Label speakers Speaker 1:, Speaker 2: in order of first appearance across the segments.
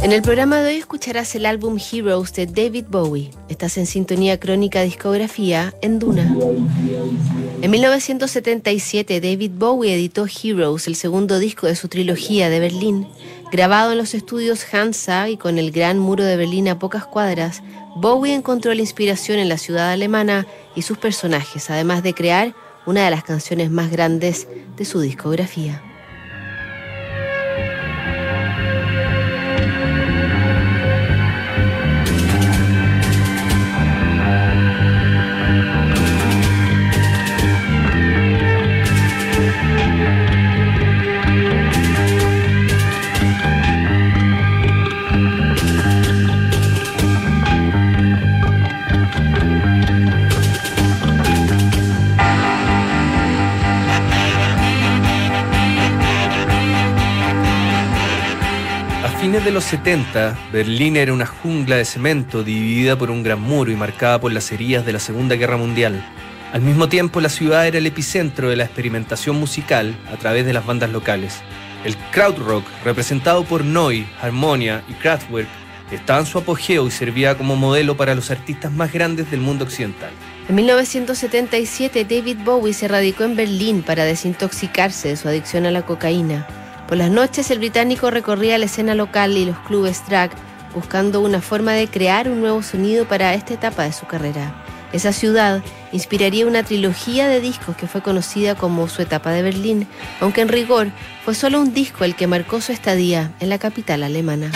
Speaker 1: En el programa de hoy escucharás el álbum Heroes de David Bowie. Estás en sintonía crónica discografía en Duna. En 1977 David Bowie editó Heroes, el segundo disco de su trilogía de Berlín. Grabado en los estudios Hansa y con el gran muro de Berlín a pocas cuadras, Bowie encontró la inspiración en la ciudad alemana y sus personajes, además de crear una de las canciones más grandes de su discografía.
Speaker 2: Fines de los 70, Berlín era una jungla de cemento dividida por un gran muro y marcada por las heridas de la Segunda Guerra Mundial. Al mismo tiempo, la ciudad era el epicentro de la experimentación musical a través de las bandas locales. El krautrock, representado por Neu, Harmonia y Kraftwerk, estaba en su apogeo y servía como modelo para los artistas más grandes del mundo occidental.
Speaker 1: En 1977, David Bowie se radicó en Berlín para desintoxicarse de su adicción a la cocaína. Por las noches el británico recorría la escena local y los clubes drag buscando una forma de crear un nuevo sonido para esta etapa de su carrera. Esa ciudad inspiraría una trilogía de discos que fue conocida como su etapa de Berlín, aunque en rigor fue solo un disco el que marcó su estadía en la capital alemana.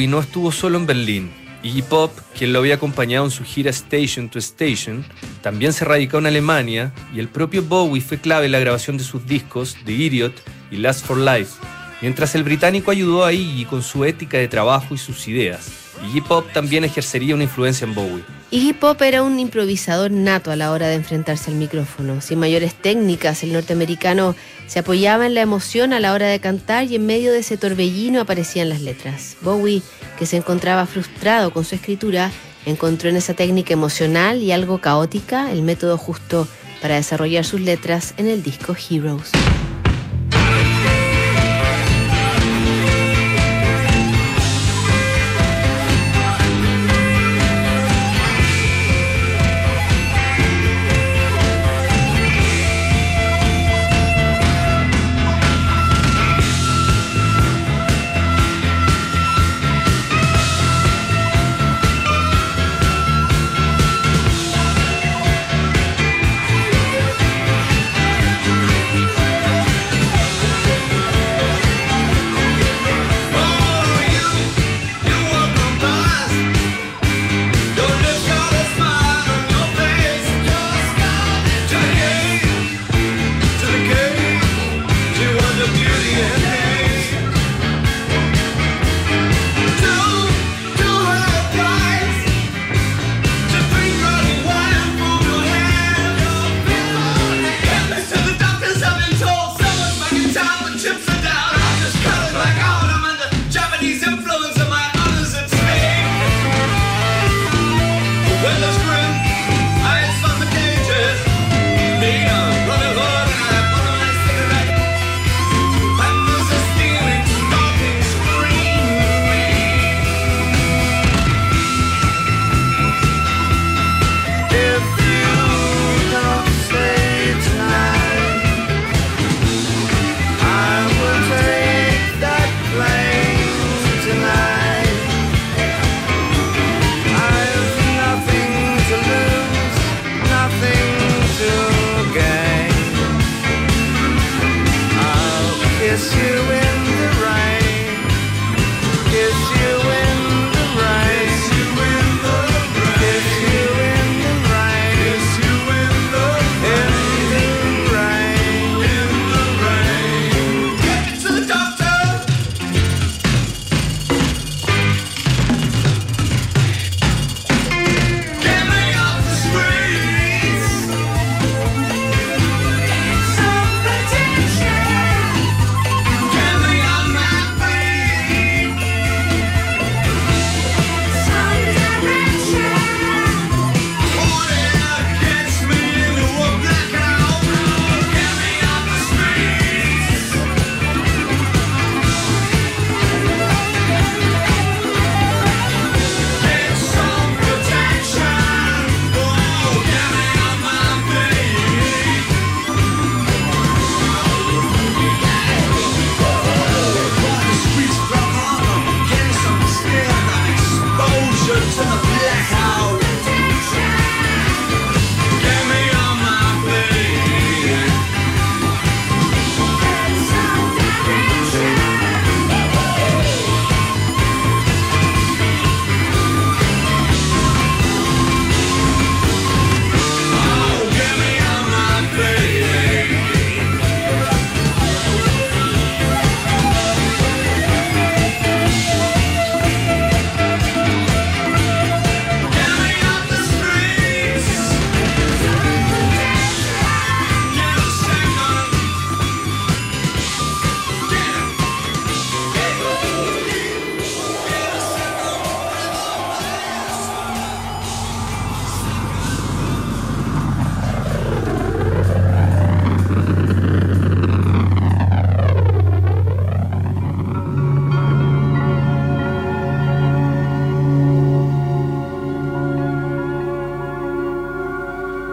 Speaker 2: Bowie no estuvo solo en Berlín. Iggy Pop, quien lo había acompañado en su gira Station to Station, también se radicó en Alemania y el propio Bowie fue clave en la grabación de sus discos The Idiot y Last for Life, mientras el británico ayudó a Iggy con su ética de trabajo y sus ideas. Iggy Pop también ejercería una influencia en Bowie.
Speaker 3: Iggy Pop era un improvisador nato a la hora de enfrentarse al micrófono. Sin mayores técnicas, el norteamericano se apoyaba en la emoción a la hora de cantar y en medio de ese torbellino aparecían las letras. Bowie, que se encontraba frustrado con su escritura, encontró en esa técnica emocional y algo caótica el método justo para desarrollar sus letras en el disco Heroes.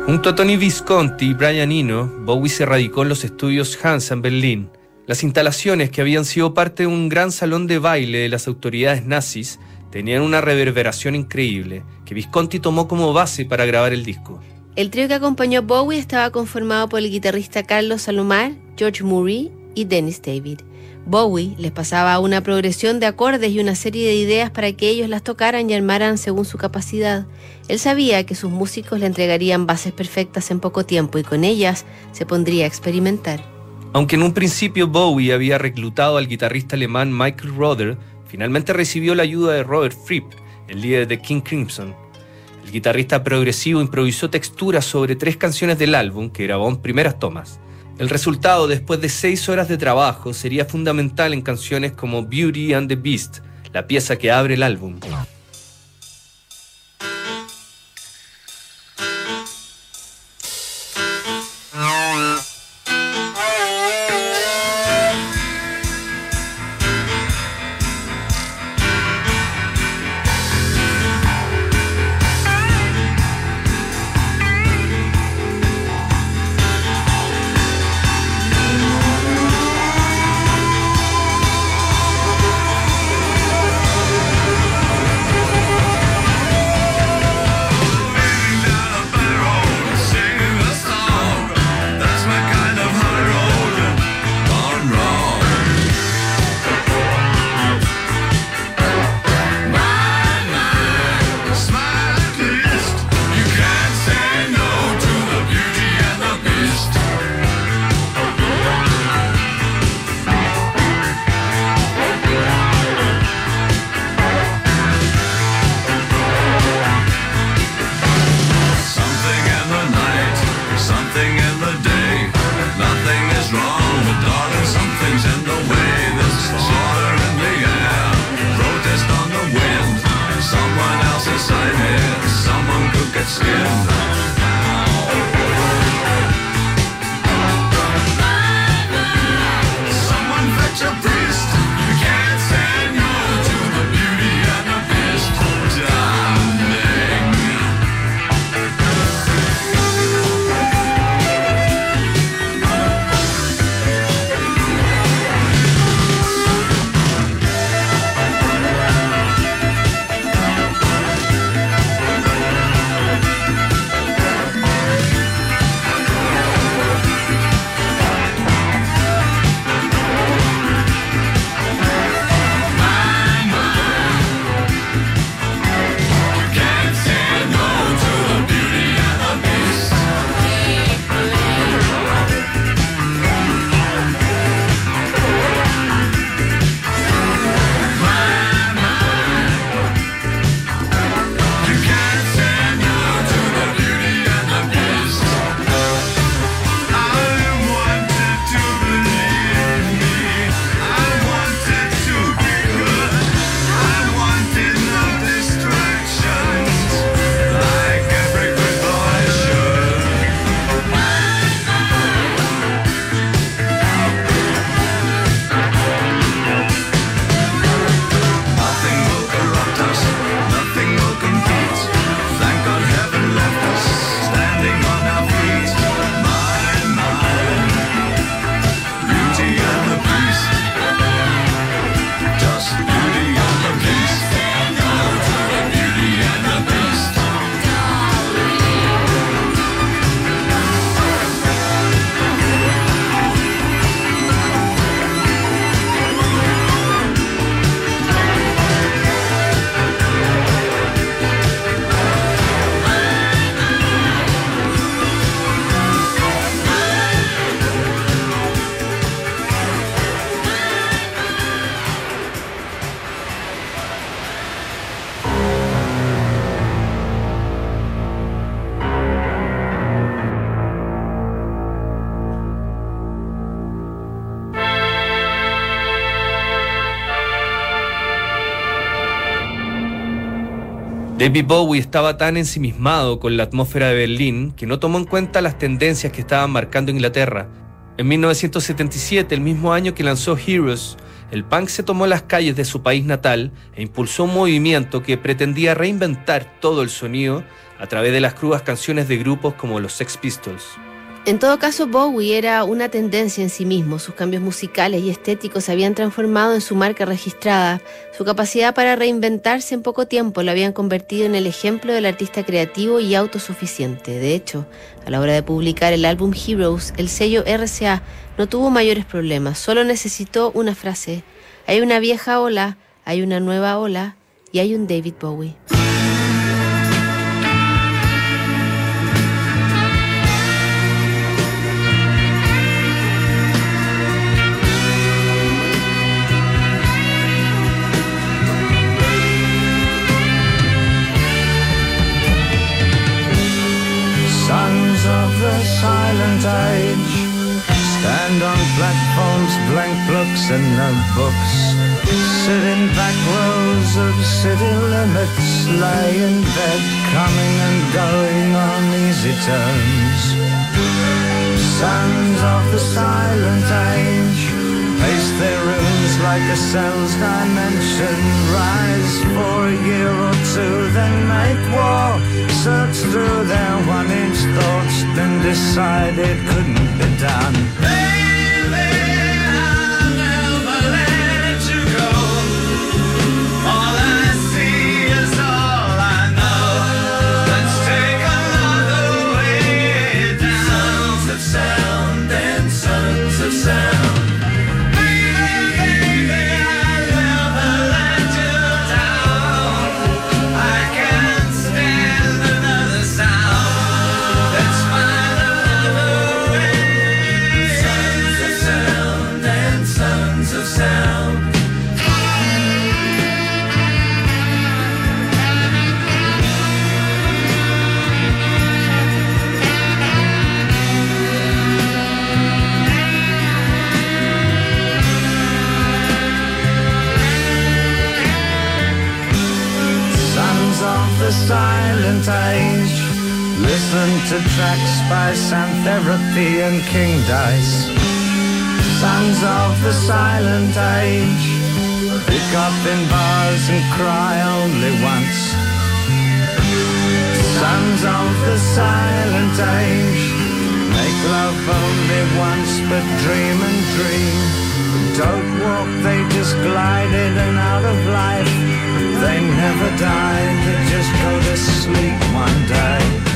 Speaker 2: Junto a Tony Visconti y Brian Eno, Bowie se radicó en los estudios Hansa en Berlín. Las instalaciones, que habían sido parte de un gran salón de baile de las autoridades nazis, tenían una reverberación increíble, que Visconti tomó como base para grabar el disco.
Speaker 3: El trío que acompañó a Bowie estaba conformado por el guitarrista Carlos Salomar, George Murray y Dennis David.
Speaker 1: Bowie les pasaba una progresión de acordes y una serie de ideas para que ellos las tocaran y armaran según su capacidad. Él sabía que sus músicos le entregarían bases perfectas en poco tiempo y con ellas se pondría a experimentar.
Speaker 3: Aunque en un principio Bowie había reclutado al guitarrista alemán Michael Rother, finalmente recibió la ayuda de Robert Fripp, el líder de King Crimson. El guitarrista progresivo improvisó texturas sobre tres canciones del álbum que grabó en primeras tomas. El resultado, después de seis horas de trabajo, sería fundamental en canciones como Beauty and the Beast, la pieza que abre el álbum. David Bowie estaba tan ensimismado con la atmósfera de Berlín que no tomó en cuenta las tendencias que estaban marcando Inglaterra. En 1977, el mismo año que lanzó Heroes, el punk se tomó las calles de su país natal e impulsó un movimiento que pretendía reinventar todo el sonido a través de las crudas canciones de grupos como los Sex Pistols.
Speaker 1: En todo caso, Bowie era una tendencia en sí mismo. Sus cambios musicales y estéticos se habían transformado en su marca registrada. Su capacidad para reinventarse en poco tiempo lo habían convertido en el ejemplo del artista creativo y autosuficiente. De hecho, a la hora de publicar el álbum Heroes, el sello RCA no tuvo mayores problemas. Solo necesitó una frase. Hay una vieja ola, hay una nueva ola y hay un David Bowie.
Speaker 3: Stand on platforms, blank books and notebooks. Sit in back rows of city limits Lie in bed, coming and going on easy terms. Sons of the silent age Pace their rooms like a cell's dimension. Rise for a year or two, then make war. Search through their one-inch thoughts Then decide it couldn't be done Dice. Sons of the silent age. Pick up in bars and cry only once. Sons of the silent age. Make love only once but dream and dream. Don't walk, they just glided and out of life. They never died, they just go to sleep one day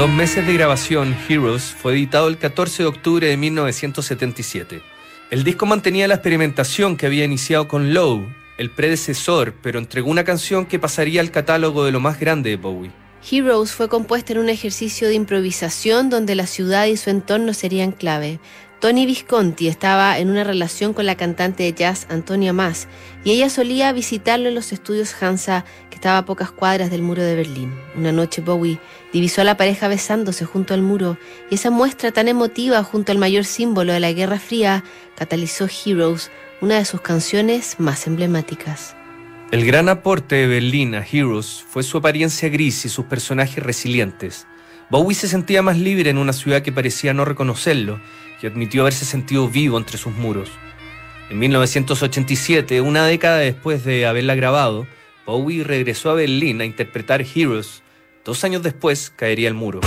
Speaker 2: dos meses de grabación, Heroes fue editado el 14 de octubre de 1977. El disco mantenía la experimentación que había iniciado con Low, el predecesor, pero entregó una canción que pasaría al catálogo de lo más grande de Bowie.
Speaker 1: Heroes fue compuesta en un ejercicio de improvisación donde la ciudad y su entorno serían clave. Tony Visconti estaba en una relación con la cantante de jazz Antonia Mas y ella solía visitarlo en los estudios Hansa que estaba a pocas cuadras del muro de Berlín. Una noche Bowie divisó a la pareja besándose junto al muro y esa muestra tan emotiva junto al mayor símbolo de la Guerra Fría catalizó Heroes, una de sus canciones más emblemáticas.
Speaker 2: El gran aporte de Berlín a Heroes fue su apariencia gris y sus personajes resilientes. Bowie se sentía más libre en una ciudad que parecía no reconocerlo y admitió haberse sentido vivo entre sus muros. En 1987, una década después de haberla grabado, Bowie regresó a Berlín a interpretar Heroes. Dos años después caería el muro.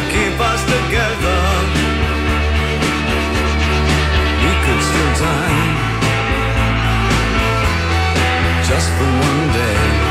Speaker 3: will keep us together. We could just for one day.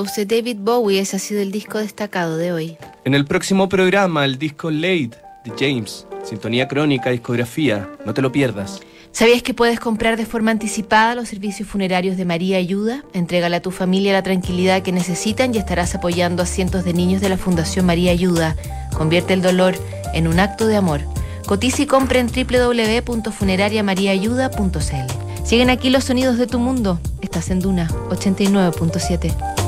Speaker 1: De David Bowie, ese ha sido el disco destacado de hoy.
Speaker 2: En el próximo programa, el disco Late de James, Sintonía Crónica, Discografía, no te lo pierdas.
Speaker 1: ¿Sabías que puedes comprar de forma anticipada los servicios funerarios de María Ayuda? Entrégale a tu familia la tranquilidad que necesitan y estarás apoyando a cientos de niños de la Fundación María Ayuda. Convierte el dolor en un acto de amor. Cotiza y compra en www.funerariamariaayuda.cl. Siguen aquí los sonidos de tu mundo. Estás en Duna 89.7.